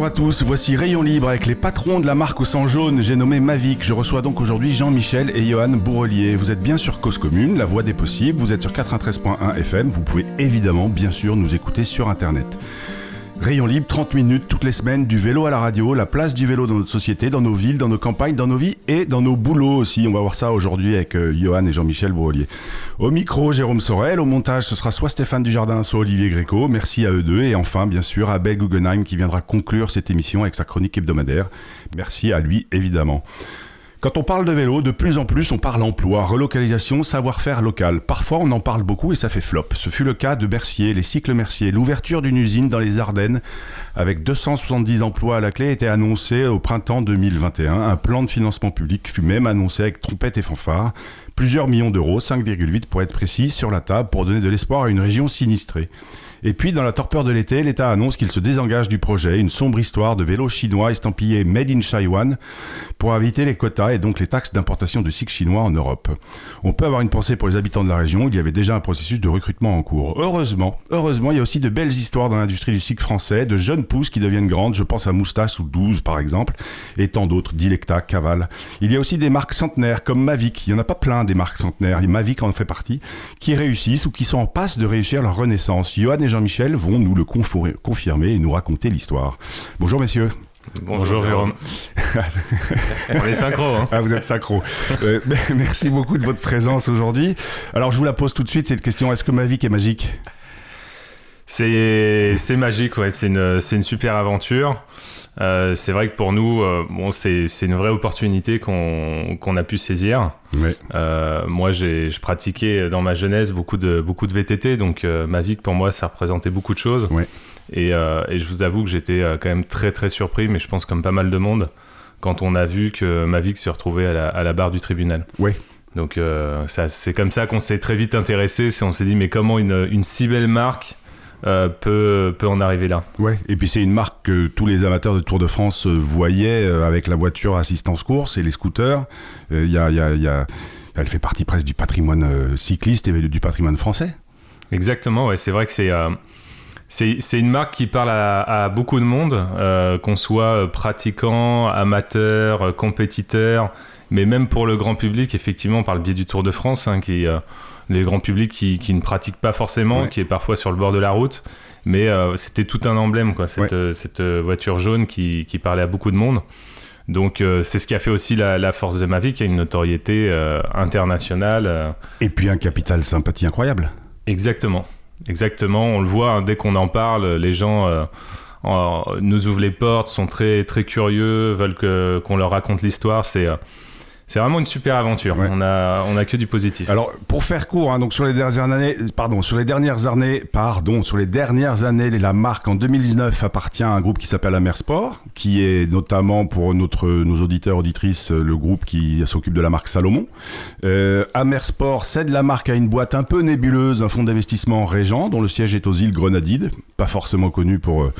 Bonjour à tous, voici Rayon Libre avec les patrons de la marque au sang jaune, j'ai nommé Mavic. Je reçois donc aujourd'hui Jean-Michel et Johan Bourrelier. Vous êtes bien sur Cause Commune, la voix des possibles, vous êtes sur 93.1 FM, vous pouvez évidemment bien sûr nous écouter sur Internet. Rayon libre, 30 minutes toutes les semaines, du vélo à la radio, la place du vélo dans notre société, dans nos villes, dans nos campagnes, dans nos vies et dans nos boulots aussi. On va voir ça aujourd'hui avec euh, Johan et Jean-Michel Bourrelier. Au micro, Jérôme Sorel. Au montage, ce sera soit Stéphane Dujardin, soit Olivier Gréco. Merci à eux deux. Et enfin, bien sûr, Abel Guggenheim qui viendra conclure cette émission avec sa chronique hebdomadaire. Merci à lui, évidemment. Quand on parle de vélo, de plus en plus on parle emploi, relocalisation, savoir-faire local. Parfois on en parle beaucoup et ça fait flop. Ce fut le cas de Bercier, les cycles Mercier. L'ouverture d'une usine dans les Ardennes avec 270 emplois à la clé était annoncée au printemps 2021. Un plan de financement public fut même annoncé avec trompette et fanfare. Plusieurs millions d'euros, 5,8 pour être précis, sur la table pour donner de l'espoir à une région sinistrée. Et puis, dans la torpeur de l'été, l'État annonce qu'il se désengage du projet, une sombre histoire de vélos chinois estampillés Made in Taiwan pour éviter les quotas et donc les taxes d'importation de cycles chinois en Europe. On peut avoir une pensée pour les habitants de la région, il y avait déjà un processus de recrutement en cours. Heureusement, heureusement, il y a aussi de belles histoires dans l'industrie du cycle français, de jeunes pousses qui deviennent grandes, je pense à Moustache ou 12 par exemple, et tant d'autres, Dilecta, Caval. Il y a aussi des marques centenaires comme Mavic, il n'y en a pas plein des marques centenaires, et Mavic en fait partie, qui réussissent ou qui sont en passe de réussir leur renaissance. Johan Jean-Michel vont nous le confirmer et nous raconter l'histoire. Bonjour messieurs. Bonjour, Jérôme. On est synchro. Hein. Ah, vous êtes synchro. Euh, merci beaucoup de votre présence aujourd'hui. Alors je vous la pose tout de suite, cette question, est-ce que Mavic est magique? C'est, magique, ouais. c'est, une, super aventure. Euh, c'est vrai que pour nous, euh, bon, c'est, une vraie opportunité qu'on, a pu saisir. Euh, moi, j'ai, je pratiquais dans ma jeunesse beaucoup de, beaucoup de VTT, donc Mavic pour moi, ça représentait beaucoup de choses. Et, et, je vous avoue que j'étais quand même très très surpris, mais je pense comme pas mal de monde, quand on a vu que Mavic se retrouvait à la, à la barre du tribunal. Oui. Donc ça, c'est comme ça qu'on s'est très vite intéressé. On s'est dit mais comment une, une si belle marque euh, peut, peut en arriver là. Ouais, et puis c'est une marque que tous les amateurs de Tour de France euh, voyaient euh, avec la voiture assistance course et les scooters. Il y a, y a, y a, elle fait partie presque du patrimoine cycliste et du patrimoine français. Exactement, ouais, c'est vrai que c'est. C'est une marque qui parle à, à beaucoup de monde, qu'on soit pratiquant, amateur, compétiteur, mais même pour le grand public, effectivement, par le biais du Tour de France, hein, qui, les grands publics qui, qui, ne pratiquent pas forcément, qui est parfois sur le bord de la route. Mais euh, c'était tout un emblème, quoi, cette, euh, cette euh, voiture jaune qui, qui, parlait à beaucoup de monde. Donc c'est ce qui a fait aussi la, force de Mavic, qui a une notoriété internationale. Et puis un capital sympathie incroyable. Exactement, exactement. On le voit hein, dès qu'on en parle, les gens nous ouvrent les portes, sont très très curieux, veulent qu'on leur raconte l'histoire. C'est c'est vraiment une super aventure. On a, on a que du positif. Alors, pour faire court, hein, donc sur les dernières années, pardon, sur les dernières années, pardon, sur les dernières années, la marque en 2019 appartient à un groupe qui s'appelle Amersport, qui est notamment pour notre, nos auditeurs auditrices le groupe qui s'occupe de la marque Salomon. Euh, Amersport cède la marque à une boîte un peu nébuleuse, un fonds d'investissement Régent, dont le siège est aux îles Grenadides, pas forcément connu pour euh,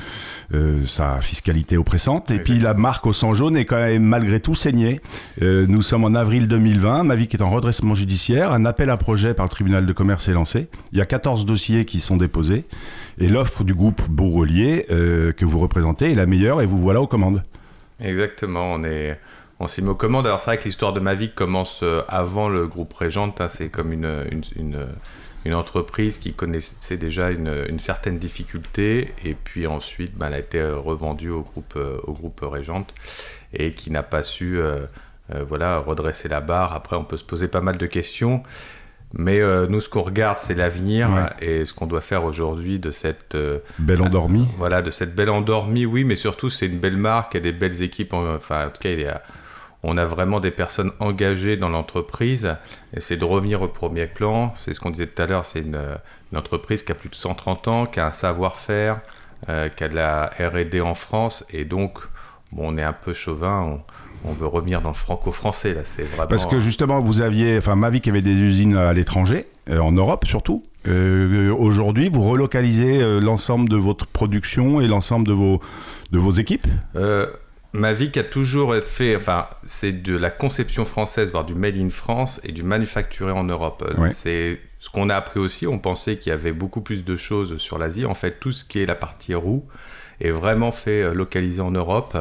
euh, sa fiscalité oppressante. Et puis la marque au sang jaune est quand même malgré tout saignée. Euh, nous sommes en avril 2020, Mavic est en redressement judiciaire, un appel à projet par le tribunal de commerce est lancé. Il y a 14 dossiers qui sont déposés et l'offre du groupe Bourrelier euh, que vous représentez est la meilleure et vous voilà aux commandes. Exactement, on est on s'est mis aux commandes. Alors c'est vrai que l'histoire de Mavic commence avant le groupe Régente, hein. c'est comme une, une entreprise qui connaissait déjà une, certaine difficulté et puis ensuite ben, elle a été revendue au groupe, euh, au groupe Régente et qui n'a pas su euh, euh, voilà, redresser la barre. Après, on peut se poser pas mal de questions. Mais nous, ce qu'on regarde, c'est l'avenir et ce qu'on doit faire aujourd'hui de cette belle endormie. voilà, de cette belle endormie, oui, mais surtout c'est une belle marque, il y a des belles équipes. Enfin, en tout cas, il y a, on a vraiment des personnes engagées dans l'entreprise et c'est de revenir au premier plan. C'est ce qu'on disait tout à l'heure, c'est une, entreprise qui a plus de 130 ans, qui a un savoir-faire, euh, qui a de la R&D en France et donc bon, on est un peu chauvin. On, veut revenir dans le franco-français là, c'est vraiment. Parce que justement, vous aviez, enfin, Mavic avait des usines à l'étranger, euh, en Europe surtout. Euh, aujourd'hui, vous relocalisez l'ensemble de votre production et l'ensemble de vos de vos équipes? Mavic a toujours fait, enfin, c'est de la conception française, voire du made in France et du manufacturé en Europe. C'est ce qu'on a appris aussi. On pensait qu'il y avait beaucoup plus de choses sur l'Asie. En fait, tout ce qui est la partie roue est vraiment fait localisé en Europe.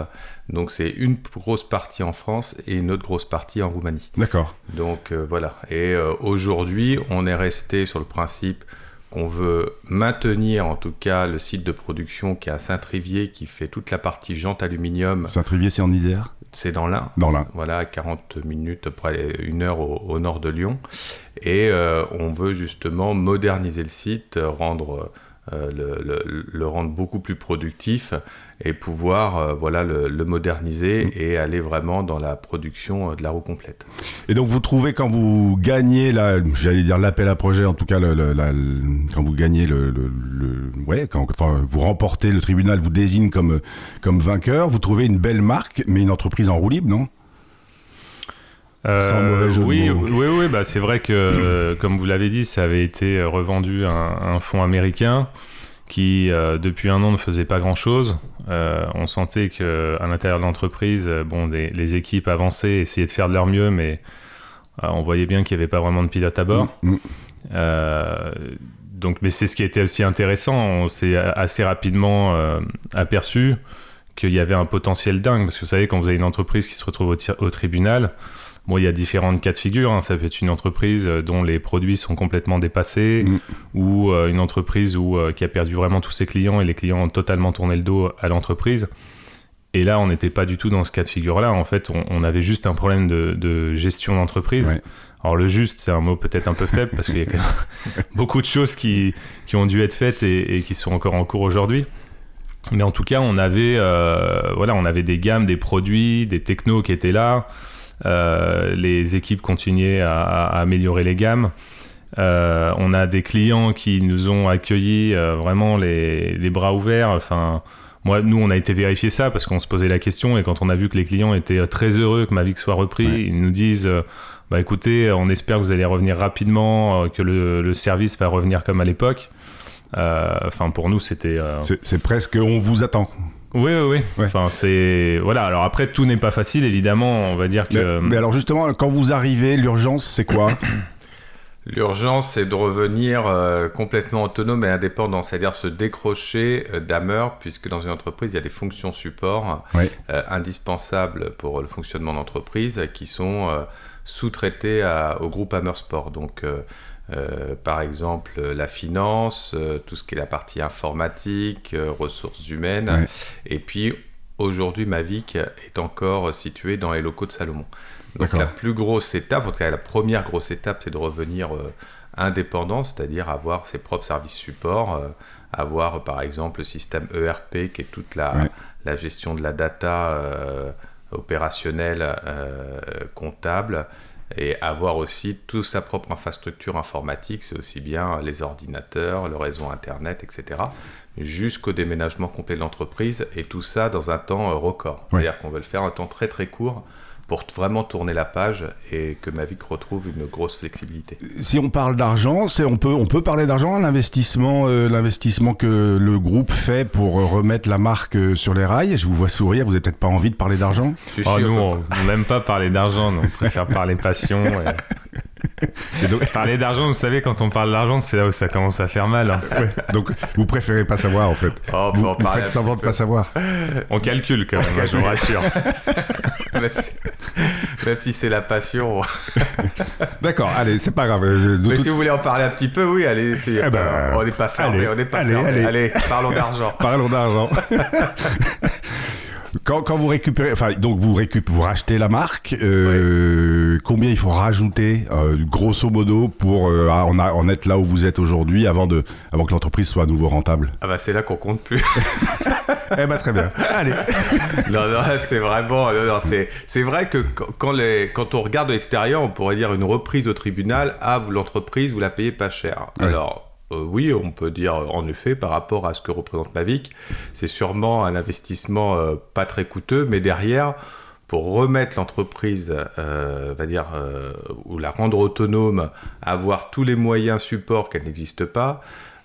Donc c'est une grosse partie en France et une autre grosse partie en Roumanie. D'accord. Donc voilà. Et aujourd'hui, on est resté sur le principe qu'on veut maintenir en tout cas le site de production qui est à Saint-Trivier, qui fait toute la partie jante aluminium. Saint-Trivier, c'est en Isère C'est dans l'Ain. Dans l'Ain. Voilà, 40 minutes, après une heure au, nord de Lyon. Et euh, on veut justement moderniser le site, rendre euh, le, le, rendre beaucoup plus productif et pouvoir euh, voilà, le, moderniser mm. et aller vraiment dans la production euh, de la roue complète. Et donc vous trouvez quand vous gagnez, j'allais dire l'appel à projet, en tout cas quand vous gagnez le... ouais, quand, vous remportez, le tribunal vous désigne comme, comme vainqueur, vous trouvez une belle marque, mais une entreprise en roue libre, non? Sans jeu oui, oui, oui, bah c'est vrai que, comme vous l'avez dit, ça avait été revendu à un fonds américain qui euh, depuis un an ne faisait pas grand chose. Euh, on sentait que à l'intérieur de l'entreprise, euh, bon, les équipes avançaient, essayaient de faire de leur mieux, mais on voyait bien qu'il n'y avait pas vraiment de pilote à bord. Mm, mm. donc, mais c'est ce qui était aussi intéressant. On s'est assez rapidement aperçu qu'il y avait un potentiel dingue, parce que vous savez, quand vous avez une entreprise qui se retrouve au tribunal, Bon, il y a différentes cas de figure. Hein. Ça peut être une entreprise euh, dont les produits sont complètement dépassés mm. ou euh, une entreprise où, euh, qui a perdu vraiment tous ses clients et les clients ont totalement tourné le dos à l'entreprise. Et là, on n'était pas du tout dans ce cas de figure-là. En fait, on, avait juste un problème de, gestion d'entreprise. Alors, le juste, c'est un mot peut-être un peu faible parce qu'il y a beaucoup de choses qui, qui, ont dû être faites et, et, qui sont encore en cours aujourd'hui. Mais en tout cas, on avait, voilà, on avait des gammes, des produits, des technos qui étaient là. Euh, les équipes continuaient à, améliorer les gammes. Euh, on a des clients qui nous ont accueillis euh, vraiment les, bras ouverts. Enfin, moi, nous, on a été vérifier ça parce qu'on se posait la question et quand on a vu que les clients étaient très heureux que Mavic soit repris, ils nous disent bah écoutez, on espère que vous allez revenir rapidement, que le, service va revenir comme à l'époque. Enfin, pour nous, c'était. C'est presque on vous attend. Oui, oui, oui. Enfin, c'est voilà. Alors après, tout n'est pas facile, évidemment. On va dire que. Mais, alors justement, quand vous arrivez, l'urgence, c'est quoi L'urgence, c'est de revenir euh, complètement autonome et indépendant, c'est-à-dire se décrocher euh, puisque dans une entreprise, il y a des fonctions support euh, indispensables pour le fonctionnement d'entreprise qui sont euh, sous-traitées au groupe Hammer Sport. Donc, euh, par exemple la finance, euh, tout ce qui est la partie informatique, euh, ressources humaines. Et puis aujourd'hui, Mavic est encore situé dans les locaux de Salomon. Donc la plus grosse étape, en tout cas la première grosse étape, c'est de revenir indépendant, c'est-à-dire avoir ses propres services support, avoir par exemple le système ERP qui est toute la, la gestion de la data opérationnelle, comptable et avoir aussi toute sa propre infrastructure informatique, c'est aussi bien les ordinateurs, le réseau Internet, etc., jusqu'au déménagement complet de l'entreprise, et tout ça dans un temps euh, record. C'est-à-dire qu'on veut le faire un temps très très court pour vraiment tourner la page et que Mavic retrouve une grosse flexibilité. Si on parle d'argent, on peut, on peut parler d'argent, l'investissement, euh, l'investissement que le groupe fait pour euh, remettre la marque euh, sur les rails. Je vous vois sourire, vous n'avez peut-être pas envie de parler d'argent? Oh, Nous, on n'aime pas parler d'argent, on préfère parler passion. parler d'argent, vous savez, quand on parle d'argent, c'est là où ça commence à faire mal. Hein. donc, vous préférez pas savoir, en fait. Oh, vous, vous faites semblant de pas savoir. On calcule quand même, je vous rassure. même si, c'est la passion. D'accord, allez, c'est pas grave. Mais si vous voulez en parler un petit peu, oui, allez. Eh ben, on n'est pas fermé, on n'est pas allez, Allez. allez, parlons d'argent. parlons d'argent. Quand, quand, vous récupérez, enfin, donc vous récupérez, vous rachetez la marque, euh, combien il faut rajouter, euh, grosso modo, pour euh, en, en, être là où vous êtes aujourd'hui, avant de, avant que l'entreprise soit à nouveau rentable? Ah bah c'est là qu'on compte plus. eh bah très bien. Allez. non non, c'est vraiment, non, non, c'est, c'est vrai que quand les, quand on regarde de l'extérieur, on pourrait dire une reprise au tribunal, ah vous l'entreprise, vous la payez pas cher. Alors euh, oui, on peut dire en effet par rapport à ce que représente Mavic, c'est sûrement un investissement euh, pas très coûteux, mais derrière, pour remettre l'entreprise, euh, va dire, ou la rendre autonome, avoir tous les moyens support qu'elle n'existe pas,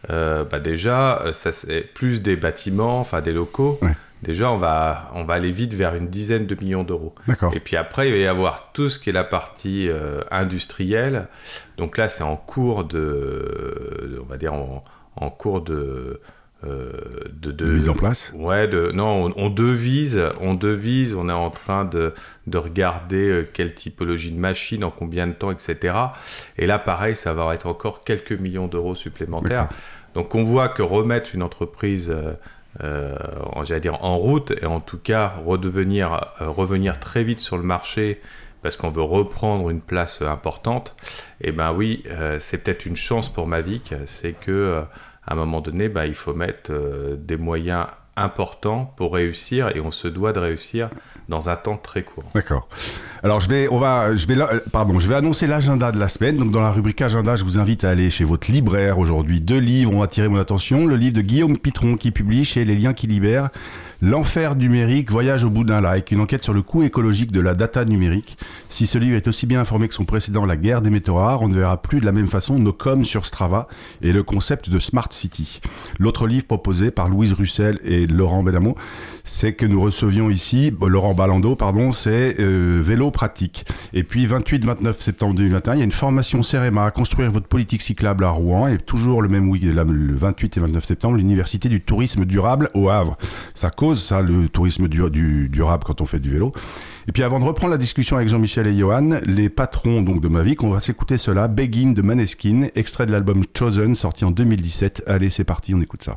bah déjà, ça c'est plus des bâtiments, enfin des locaux déjà, on va, on va aller vite vers une dizaine de millions d'euros. Et puis après, il va y avoir tout ce qui est la partie euh, industrielle. Donc là, c'est en cours de, on va dire, en, cours de, de, de, mise en place Ouais, de, non, on, devise, on devise, on est en train de, de regarder quelle typologie de machine, en combien de temps, etc. Et là, pareil, ça va être encore quelques millions d'euros supplémentaires. Donc on voit que remettre une entreprise euh, j'allais dire en route et en tout cas redevenir, euh, revenir très vite sur le marché parce qu'on veut reprendre une place importante, et eh ben oui, euh, c'est peut-être une chance pour Mavic, c'est que à un moment donné, ben, il faut mettre des moyens importants pour réussir et on se doit de réussir dans un temps très court. D'accord. Alors je vais, vais, pardon, je vais annoncer l'agenda de la semaine. Donc dans la rubrique agenda, je vous invite à aller chez votre libraire aujourd'hui. Deux livres ont attiré mon attention. Le livre de Guillaume Pitron qui publie chez Les Liens qui libèrent L'enfer numérique, voyage au bout d'un like, une enquête sur le coût écologique de la data numérique. Si ce livre est aussi bien informé que son précédent, La guerre des métaux rares, on ne verra plus de la même façon nos coms sur Strava et le concept de Smart City. L'autre livre proposé par Louise Russell et Laurent Benamo, c'est que nous recevions ici, Laurent Balando, pardon, c'est euh, Vélo Pratique. Et puis 28-29 septembre 2021, il y a une formation CEREMA à construire votre politique cyclable à Rouen et toujours le même week le 28 et 29 septembre, l'Université du tourisme durable au Havre. Ça cause ça, le tourisme du, durable quand on fait du vélo. Et puis avant de reprendre la discussion avec Jean-Michel et Johan, les patrons donc de Mavic, on va s'écouter cela, Begin de Maneskin, extrait de l'album Chosen, sorti en 2017. Allez, c'est parti, on écoute ça.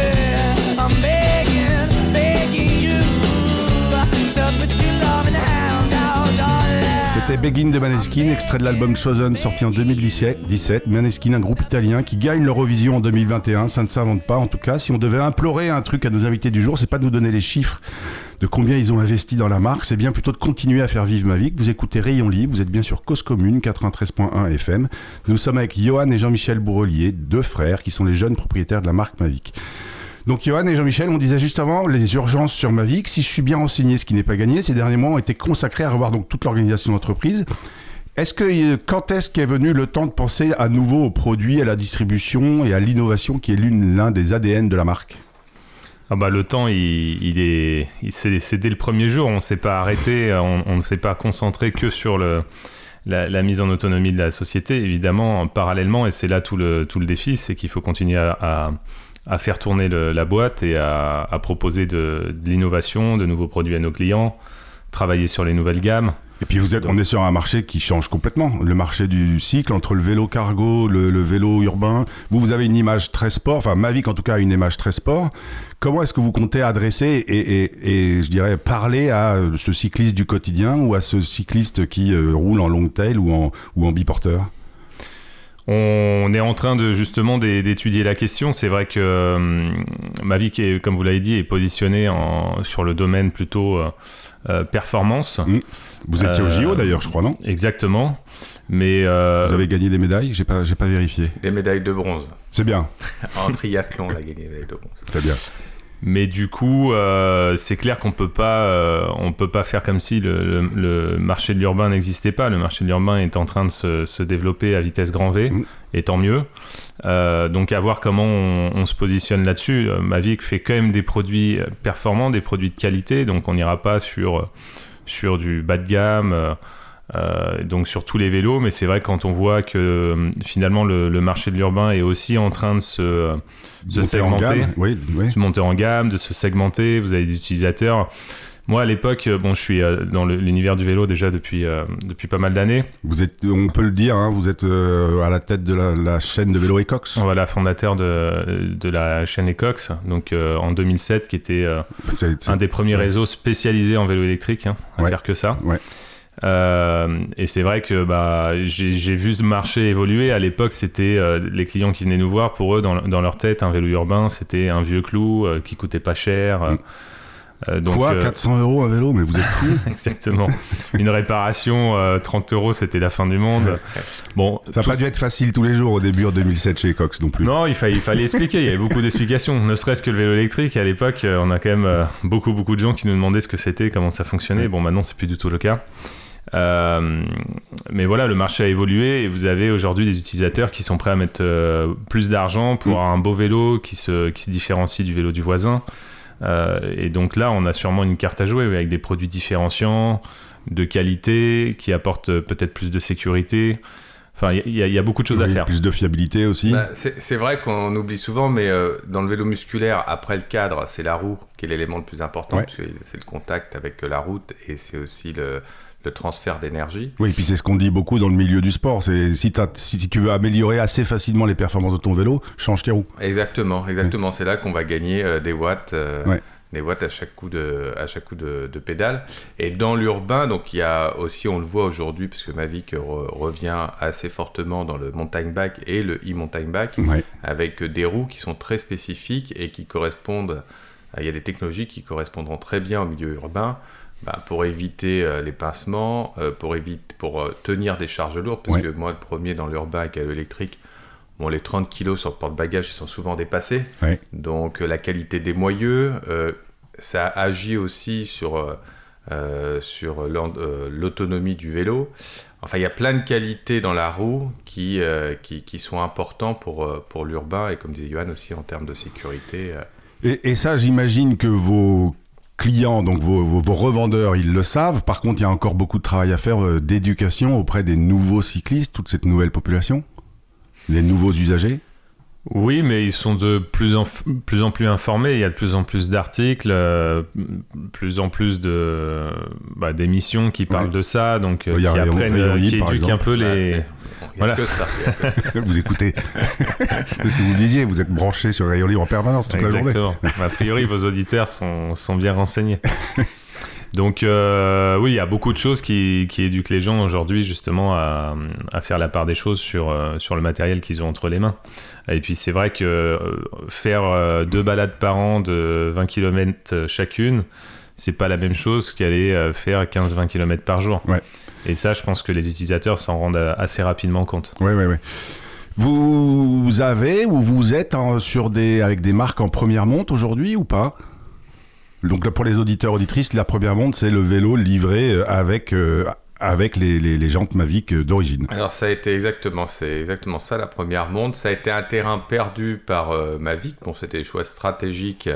C'était Begin de Maneskin, extrait de l'album Chosen sorti en 2017. Maneskin, un groupe italien qui gagne l'Eurovision en 2021. Ça ne s'invente pas en tout cas. Si on devait implorer un truc à nos invités du jour, c'est pas de nous donner les chiffres de combien ils ont investi dans la marque, c'est bien plutôt de continuer à faire vivre Mavic. Vous écoutez Rayon Libre, vous êtes bien sur Cause Commune 93.1 FM. Nous sommes avec Johan et Jean-Michel Bourrelier, deux frères qui sont les jeunes propriétaires de la marque Mavic. Donc Johan et Jean-Michel, on disait juste avant les urgences sur Mavic. Si je suis bien renseigné, ce qui n'est pas gagné, ces derniers mois ont été consacrés à revoir donc toute l'organisation d'entreprise. Est-ce que euh, quand est-ce qu'est venu le temps de penser à nouveau aux produits, à la distribution et à l'innovation qui est l'un des ADN de la marque? Ah bah, le temps, il, est, c'est, dès le premier jour. On ne s'est pas arrêté, on, ne s'est pas concentré que sur le, la, mise en autonomie de la société. Évidemment, parallèlement, et c'est là tout le, tout le défi, c'est qu'il faut continuer à, faire tourner la boîte et à, proposer de, de l'innovation, de nouveaux produits à nos clients, travailler sur les nouvelles gammes. Et puis vous êtes, on est sur un marché qui change complètement. Le marché du cycle entre le vélo cargo, le, vélo urbain. Vous, vous avez une image très sport. Enfin, Mavic en tout cas a une image très sport. Comment est-ce que vous comptez adresser et, je dirais parler à ce cycliste du quotidien ou à ce cycliste qui euh, roule en long tail ou en, ou en biporteur? On est en train de justement d'étudier la question. C'est vrai que euh, Mavic, est, comme vous l'avez dit, est positionné en, sur le domaine plutôt euh, euh, performance. Mmh. Vous étiez au JO d'ailleurs, je crois, non? Exactement. Mais vous avez gagné des médailles? J'ai pas, j'ai pas vérifié. Des médailles de bronze. C'est bien. en triathlon, on a gagné des médailles de bronze. C'est bien. Mais du coup, euh, c'est clair qu'on peut pas, euh, on peut pas faire comme si le, le, marché de l'urbain n'existait pas. Le marché de l'urbain est en train de se, se, développer à vitesse grand V, mm. et tant mieux. Euh, donc à voir comment on, on se positionne là-dessus. Mavic fait quand même des produits performants, des produits de qualité, donc on n'ira pas sur sur du bas de gamme. Euh, donc sur tous les vélos, mais c'est vrai quand on voit que euh, finalement le, marché de l'urbain est aussi en train de se, segmenter, de monter en gamme, de se segmenter. Vous avez des utilisateurs. Moi, à l'époque, euh, bon, je suis dans l'univers du vélo déjà depuis, depuis pas mal d'années. Vous êtes, on peut le dire, hein, vous êtes à la tête de la, chaîne de vélo Ecox. Voilà, fondateur de, de la chaîne Ecox, donc en 2007, qui était un des premiers réseaux spécialisés en vélo électrique, hein, à faire que ça. Euh, et c'est vrai que bah, j'ai vu ce marché évoluer. À l'époque, c'était euh, les clients qui venaient nous voir. Pour eux, dans, dans leur tête, un vélo urbain, c'était un vieux clou euh, qui coûtait pas cher. Mm. Donc, Quoi 400 euros un vélo Mais vous êtes fou Exactement. Une réparation, 30 euros, c'était la fin du monde. Bon, ça n'a pas dû être facile tous les jours au début en 2007 chez Cox non plus. Non, il, fallait, il fallait expliquer. Il y avait beaucoup d'explications. Ne serait-ce que le vélo électrique. À l'époque, on a quand même beaucoup, beaucoup de gens qui nous demandaient ce que c'était, comment ça fonctionnait. Bon, maintenant, c'est plus du tout le cas. Euh, mais voilà, le marché a évolué et vous avez aujourd'hui des utilisateurs qui sont prêts à mettre euh, plus d'argent pour mm. un beau vélo qui se, qui se différencie du vélo du voisin. Euh, et donc là, on a sûrement une carte à jouer avec des produits différenciants, de qualité, qui apportent peut-être plus de sécurité. Enfin, il y, a beaucoup de choses à faire. Plus de fiabilité aussi. Bah, c'est vrai qu'on oublie souvent, mais dans le vélo musculaire, après le cadre, c'est la roue qui est l'élément le plus important, c'est le contact avec la route et c'est aussi le, le transfert d'énergie. Oui, et puis c'est ce qu'on dit beaucoup dans le milieu du sport. C'est si, si, tu veux améliorer assez facilement les performances de ton vélo, change tes roues. Exactement, exactement. C'est là qu'on va gagner euh, des watts. Euh, des watts à chaque coup de, à chaque coup de, pédale. Et dans l'urbain, donc il y a aussi, on le voit aujourd'hui, puisque Mavic revient assez fortement dans le mountain bike et le e-mountain bike, avec des roues qui sont très spécifiques et qui correspondent, il y a des technologies qui correspondront très bien au milieu urbain. Bah, pour éviter euh, les pincements, euh, pour, éviter, pour euh, tenir des charges lourdes, parce que moi, le premier dans l'urbain avec l'électrique, bon, les 30 kg sur le porte-bagages sont souvent dépassés. Donc la qualité des moyeux, ça agit aussi sur, sur l'autonomie du vélo. Enfin, il y a plein de qualités dans la roue qui, qui, qui, sont importants pour, pour l'urbain et comme disait Johan aussi en termes de sécurité. Et, et, ça, j'imagine que vos clients, donc vos, revendeurs, ils le savent. Par contre, il y a encore beaucoup de travail à faire euh, d'éducation auprès des nouveaux cyclistes, toute cette nouvelle population, les nouveaux usagers. Oui, mais ils sont de plus en plus, en plus informés. Il y a de plus en plus d'articles, euh, plus en plus de bah, d'émissions qui parlent de ça, donc euh, qui apprennent, qui éduquent un peu les. Voilà. que ça. vous écoutez. C'est ce que vous disiez. Vous êtes branché sur Rayon Libre en permanence toute la journée. a priori, vos auditeurs sont, sont bien renseignés. Donc euh, oui, il y a beaucoup de choses qui, qui éduquent les gens aujourd'hui justement à, à, faire la part des choses sur, euh, sur le matériel qu'ils ont entre les mains. Et puis c'est vrai que euh, faire deux balades par an de 20 km chacune, c'est pas la même chose qu'aller faire 15-20 km par jour. Ouais. Et ça, je pense que les utilisateurs s'en rendent assez rapidement compte. Oui, oui, oui. Vous avez ou vous êtes sur des, avec des marques en première monte aujourd'hui ou pas? Donc là, pour les auditeurs, auditrices, la première monte, c'est le vélo livré euh, avec, euh, avec les, les, jantes Mavic euh, d'origine. Alors ça a été exactement, c'est exactement ça la première monte. Ça a été un terrain perdu par Mavic. Bon, c'était des choix stratégiques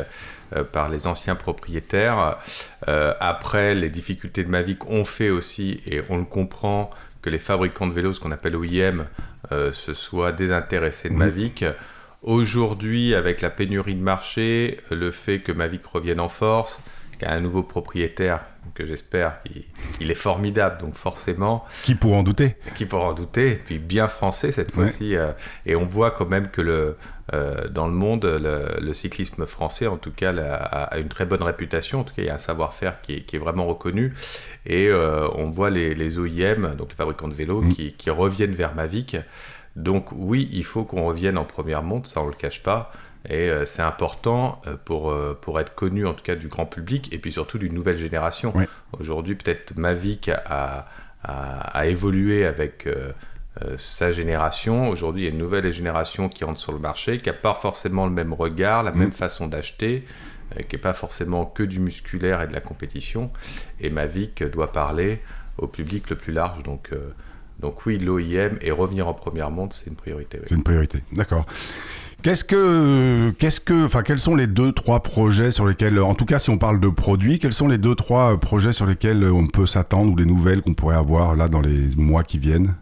par les anciens propriétaires. après, les difficultés de Mavic ont fait aussi, et on le comprend, que les fabricants de vélos, ce qu'on appelle OIM, euh, se soient désintéressés de Mavic. Aujourd'hui, avec la pénurie de marché, le fait que Mavic revienne en force, qu'il y a un nouveau propriétaire que j'espère qu'il est formidable, donc forcément. Qui pourra en douter Qui pourra en douter, puis bien français cette fois-ci. Euh, et on voit quand même que le, euh, dans le monde, le, cyclisme français, en tout cas, a, une très bonne réputation. En tout cas, il y a un savoir-faire qui, est vraiment reconnu. Et euh, on voit les, OIM, donc les fabricants de vélos, mm. qui, reviennent vers Mavic. Donc oui, il faut qu'on revienne en première monte, ça on ne le cache pas. Et euh, c'est important pour, pour être connu, en tout cas du grand public, et puis surtout d'une nouvelle génération. Aujourd'hui, peut-être Mavic a, a, évolué avec sa génération. Aujourd'hui, il y a une nouvelle génération qui rentre sur le marché, qui n'a pas forcément le même regard, la même mm. façon d'acheter, euh, qui n'est pas forcément que du musculaire et de la compétition. Et Mavic doit parler au public le plus large. Donc, euh, donc oui, l'OIM et revenir en première monte, c'est une priorité. C'est une priorité, d'accord. Qu'est-ce que, qu'est-ce que, enfin, quels sont les deux, trois projets sur lesquels, en tout cas, si on parle de produits, quels sont les deux, trois projets sur lesquels on peut s'attendre ou les nouvelles qu'on pourrait avoir là dans les mois qui viennent?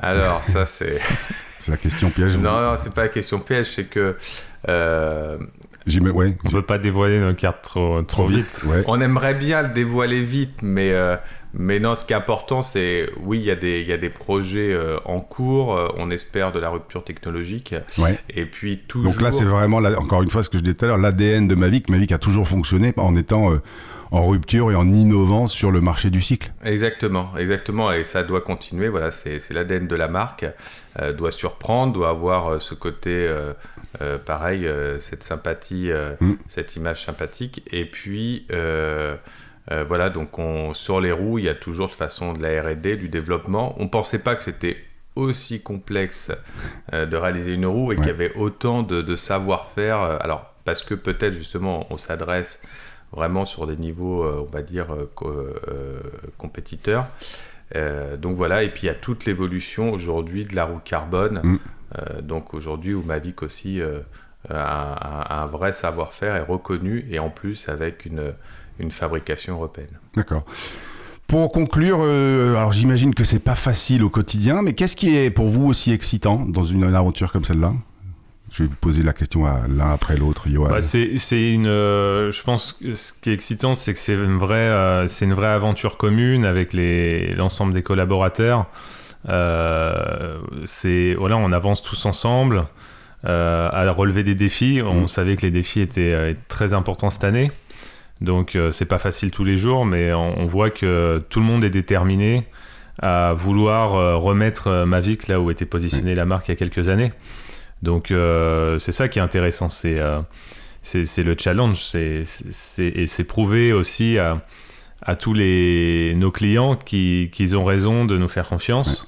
Alors, ça, c'est. c'est la question piège. Non, non, c'est pas la question piège, c'est que. Euh... Ouais. On veut pas dévoiler nos cartes trop, trop, vite. On aimerait bien le dévoiler vite, mais, euh, mais non, ce qui est important, c'est oui, il y, a des, y a des projets euh, en cours, euh, on espère de la rupture technologique. Ouais. Et puis toujours... Donc là, c'est vraiment, encore une fois, ce que je disais tout à l'heure, l'ADN de Mavic. Mavic a toujours fonctionné en étant en rupture et en innovant sur le marché du cycle. Exactement, exactement, et ça doit continuer. Voilà, c'est l'ADN de la marque, euh, doit surprendre, doit avoir euh, ce côté euh, pareil, cette sympathie, mm. cette image sympathique. Et puis voilà, donc on, sur les roues, il y a toujours de façon de la R&D, du développement. On pensait pas que c'était aussi complexe de réaliser une roue et qu'il y avait autant de, de savoir-faire. alors parce que peut-être justement on s'adresse vraiment sur des niveaux, euh, on va dire, euh, euh, compétiteurs. donc voilà, et puis il y a toute l'évolution aujourd'hui de la roue carbone. Mm. donc aujourd'hui, où Mavic aussi a un, vrai savoir-faire est reconnu et en plus avec une, une fabrication européenne. D'accord. Pour conclure, alors j'imagine que c'est pas facile au quotidien, mais qu'est-ce qui est pour vous aussi excitant dans une aventure comme celle-là? Je vais vous poser la question à l'un après l'autre, Johan. Bah, c'est, une, euh, je pense que ce qui est excitant, c'est que c'est une vraie, euh, c'est une vraie aventure commune avec l'ensemble des collaborateurs. Euh, c'est voilà, on avance tous ensemble à relever des défis. On mm. savait que les défis étaient très importants cette année, donc c'est pas facile tous les jours, mais on, voit que tout le monde est déterminé à vouloir remettre Mavic là où était positionnée la marque il y a quelques années. Donc euh, c'est ça qui est intéressant, c'est euh, c'est le challenge, c'est et c'est prouver aussi à, à, tous les, nos clients qu'ils ont raison de nous faire confiance.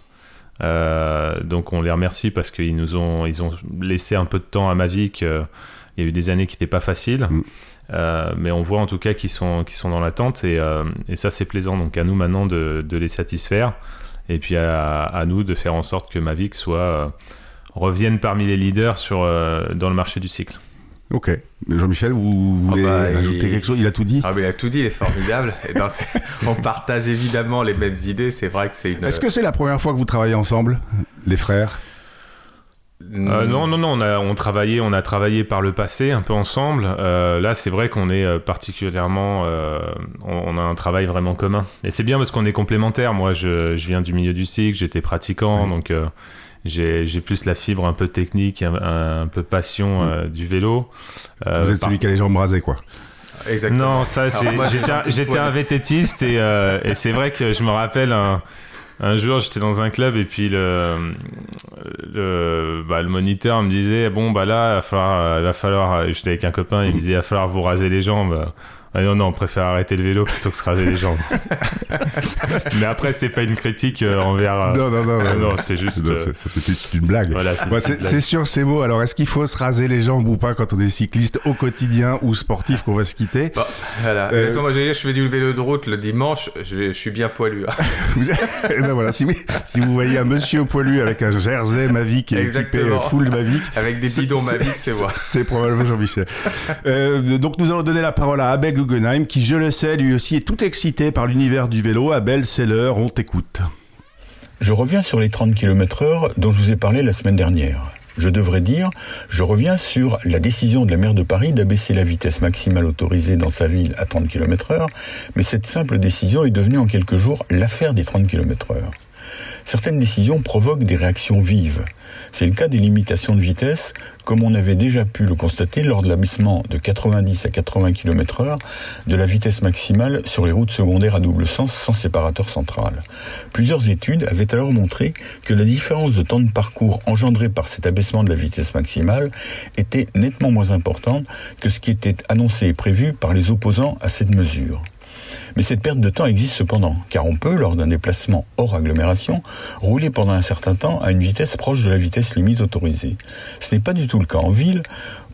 Euh, donc on les remercie parce qu'ils nous ont, ils ont laissé un peu de temps à Mavic. il y a eu des années qui n'étaient pas faciles. Mm. mais on voit en tout cas qu'ils sont, sont dans l'attente et, et, ça c'est plaisant. Donc à nous maintenant de, de les satisfaire et puis à, à, nous de faire en sorte que Mavic soit reviennent parmi les leaders sur, euh, dans le marché du cycle. Ok. Jean-Michel, vous voulez ah bah, ajouter quelque chose? Il a tout dit? Ah, mais il a tout dit, il est formidable. Et on partage évidemment les mêmes idées. C'est vrai que c'est une. Est-ce que c'est la première fois que vous travaillez ensemble, les frères? Euh, non, non, non, on a, on, travaillé, on a travaillé par le passé un peu ensemble. Euh, là, c'est vrai qu'on est particulièrement. on, a un travail vraiment commun. Et c'est bien parce qu'on est complémentaires. Moi, je, je, viens du milieu du cycle, j'étais pratiquant, donc j'ai plus la fibre un peu technique, un, peu passion mm. euh, du vélo. Euh, Vous êtes celui qui a les jambes rasées, quoi. Exactement. Non, ça, j'étais un vététiste et, euh, et c'est vrai que je me rappelle un, un jour, j'étais dans un club et puis le, le, bah, le, moniteur me disait Bon, bah là, il va falloir, va falloir j'étais avec un copain, il me disait Il va falloir vous raser les jambes. Ah non, non, on préfère arrêter le vélo plutôt que se raser les jambes. Mais après, c'est pas une critique euh, envers. euh, Non, non, non, ah non. non, c'est juste. Euh, c'est- une blague. Voilà, c'est Ouais, sûr, c'est beau. Alors, est-ce qu'il faut se raser les jambes ou pas quand on est cycliste au quotidien ou sportif qu'on va se quitter Bon, voilà. Euh, Attends, moi, j'ai- je fais du vélo de route le dimanche, je, je suis bien poilu. hein. Vous- Eh ben voilà, si, vous- si vous voyez un monsieur poilu avec un jersey Mavic et équipé full Mavic, Avec des bidons Mavic, c'est moi. C'est probablement Jean-Michel. Euh, donc nous allons donner la parole à Abel Guggenheim, qui, je le sais, lui aussi est tout excité par l'univers du vélo. Abel, l'heure, on t'écoute. Je reviens sur les 30 km heure dont je vous ai parlé la semaine dernière. Je devrais dire, je reviens sur la décision de la maire de Paris d'abaisser la vitesse maximale autorisée dans sa ville à 30 km heure, mais cette simple décision est devenue en quelques jours l'affaire des 30 km heure. Certaines décisions provoquent des réactions vives. C'est le cas des limitations de vitesse, comme on avait déjà pu le constater lors de l'abaissement de 90 à 80 km heure de la vitesse maximale sur les routes secondaires à double sens sans séparateur central. Plusieurs études avaient alors montré que la différence de temps de parcours engendrée par cet abaissement de la vitesse maximale était nettement moins importante que ce qui était annoncé et prévu par les opposants à cette mesure. Mais cette perte de temps existe cependant, car on peut, lors d'un déplacement hors agglomération, rouler pendant un certain temps à une vitesse proche de la vitesse limite autorisée. Ce n'est pas du tout le cas en ville,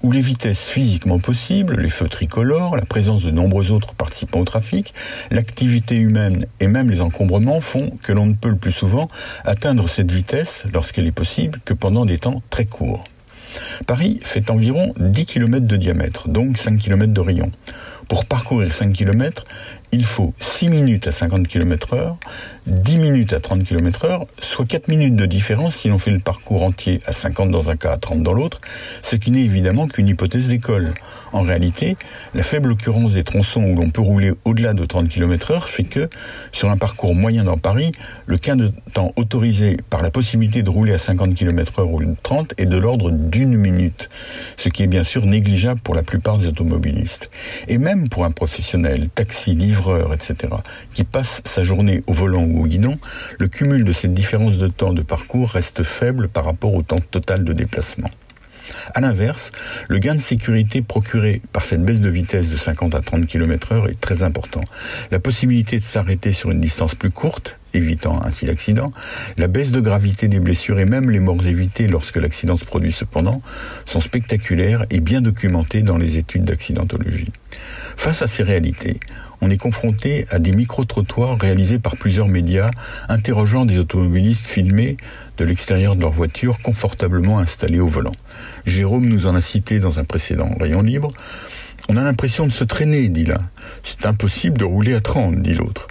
où les vitesses physiquement possibles, les feux tricolores, la présence de nombreux autres participants au trafic, l'activité humaine et même les encombrements font que l'on ne peut le plus souvent atteindre cette vitesse, lorsqu'elle est possible, que pendant des temps très courts. Paris fait environ 10 km de diamètre, donc 5 km de rayon. Pour parcourir 5 km, il faut 6 minutes à 50 km heure, 10 minutes à 30 km heure, soit 4 minutes de différence si l'on fait le parcours entier à 50 dans un cas, à 30 dans l'autre, ce qui n'est évidemment qu'une hypothèse d'école. En réalité, la faible occurrence des tronçons où l'on peut rouler au-delà de 30 km heure fait que, sur un parcours moyen dans Paris, le gain de temps autorisé par la possibilité de rouler à 50 km heure de 30 est de l'ordre d'une minute, ce qui est bien sûr négligeable pour la plupart des automobilistes. Et même pour un professionnel, taxi, livreur, etc., qui passe sa journée au volant ou au guidon, le cumul de cette différence de temps de parcours reste faible par rapport au temps total de déplacement. À l'inverse, le gain de sécurité procuré par cette baisse de vitesse de 50 à 30 km heure est très important. La possibilité de s'arrêter sur une distance plus courte, évitant ainsi l'accident, la baisse de gravité des blessures et même les morts évitées lorsque l'accident se produit cependant, sont spectaculaires et bien documentées dans les études d'accidentologie. Face à ces réalités, on est confronté à des micro-trottoirs réalisés par plusieurs médias, interrogeant des automobilistes filmés de l'extérieur de leur voiture confortablement installés au volant. Jérôme nous en a cité dans un précédent rayon libre. On a l'impression de se traîner, dit l'un. C'est impossible de rouler à 30, dit l'autre.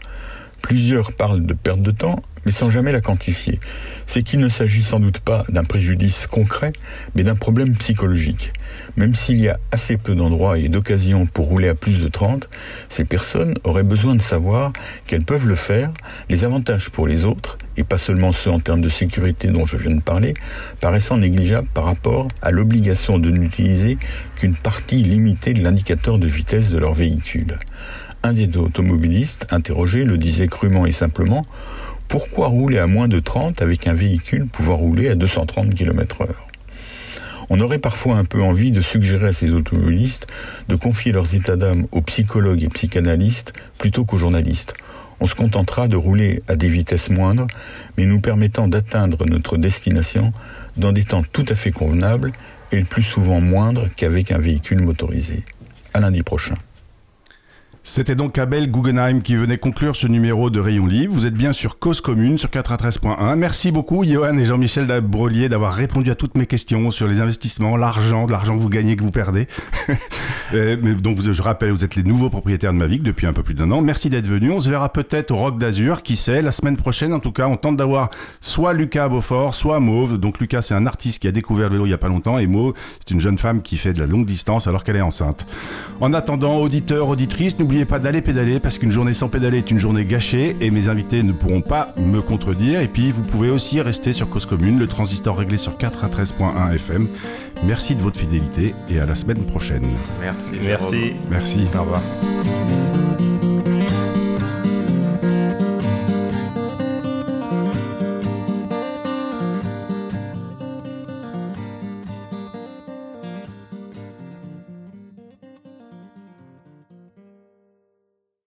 Plusieurs parlent de perte de temps, mais sans jamais la quantifier. C'est qu'il ne s'agit sans doute pas d'un préjudice concret, mais d'un problème psychologique. Même s'il y a assez peu d'endroits et d'occasions pour rouler à plus de 30, ces personnes auraient besoin de savoir qu'elles peuvent le faire, les avantages pour les autres, et pas seulement ceux en termes de sécurité dont je viens de parler, paraissant négligeables par rapport à l'obligation de n'utiliser qu'une partie limitée de l'indicateur de vitesse de leur véhicule. Un des automobilistes interrogé le disait crûment et simplement pourquoi rouler à moins de 30 avec un véhicule pouvant rouler à 230 km heure On aurait parfois un peu envie de suggérer à ces automobilistes de confier leurs états d'âme aux psychologues et psychanalystes plutôt qu'aux journalistes. On se contentera de rouler à des vitesses moindres, mais nous permettant d'atteindre notre destination dans des temps tout à fait convenables et le plus souvent moindres qu'avec un véhicule motorisé. À lundi prochain. C'était donc Abel Guggenheim qui venait conclure ce numéro de Rayon Libre. Vous êtes bien sur Cause Commune, sur 93.1. Merci beaucoup, Johan et Jean-Michel Brolier, d'avoir répondu à toutes mes questions sur les investissements, l'argent, de l'argent que vous gagnez, que vous perdez. Euh, donc, je rappelle, vous êtes les nouveaux propriétaires de Mavic depuis un peu plus d'un an. Merci d'être venus. On se verra peut-être au Rock d'Azur, qui sait, la semaine prochaine. En tout cas, on tente d'avoir soit Lucas Beaufort, soit Mauve. Donc, Lucas, c'est un artiste qui a découvert le vélo il y a pas longtemps, et Mauve, c'est une jeune femme qui fait de la longue distance alors qu'elle est enceinte. En attendant, auditeurs, auditrices, n'oubliez pas d'aller pédaler parce qu'une journée sans pédaler est une journée gâchée et mes invités ne pourront pas me contredire. Et puis, vous pouvez aussi rester sur Cause Commune, le transistor réglé sur 93.1 FM. Merci de votre fidélité et à la semaine prochaine. Merci. Merci. Merci. Au revoir.